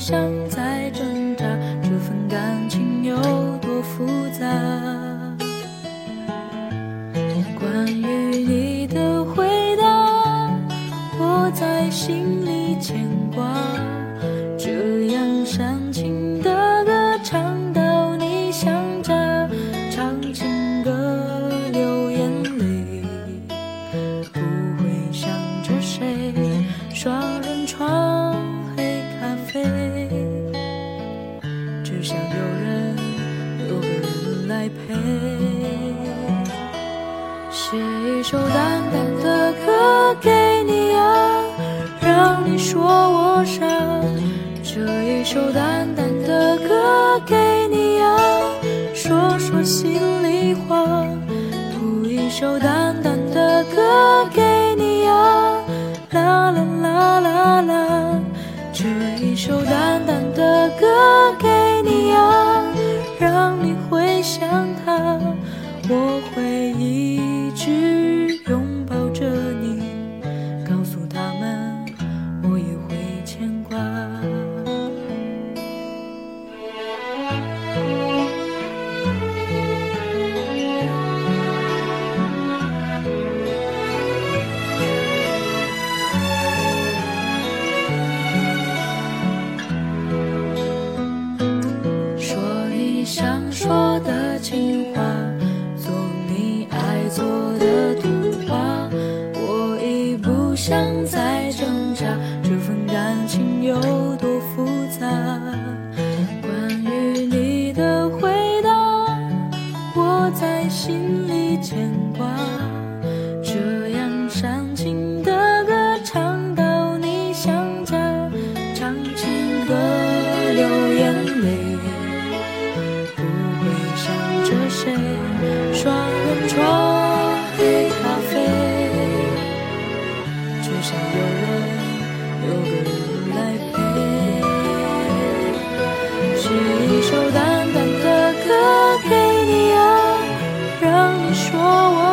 想写一首淡淡的歌给你啊，让你说我傻。这一首淡淡的歌给你啊，说说心里话。谱一首淡淡的歌给你啊，啦啦啦啦啦。这一首淡淡的歌给你啊，想再挣扎，这份感情有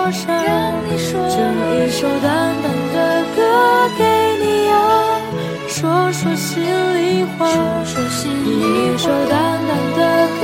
我傻。这一首淡淡的歌给你啊，说说心里话。一首淡淡的歌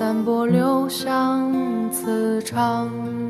散播留香磁场。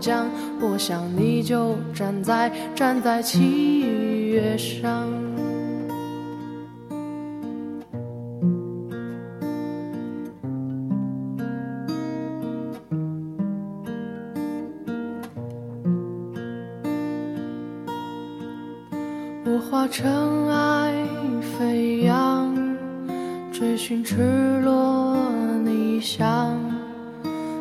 疆，我想你就站在站在七月上。我化尘埃飞扬，追寻赤裸逆翔，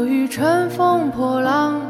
我欲乘风破浪，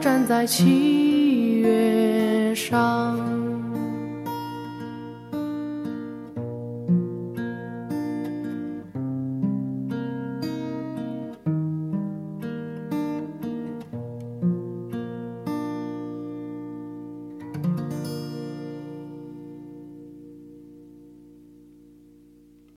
站在七月上。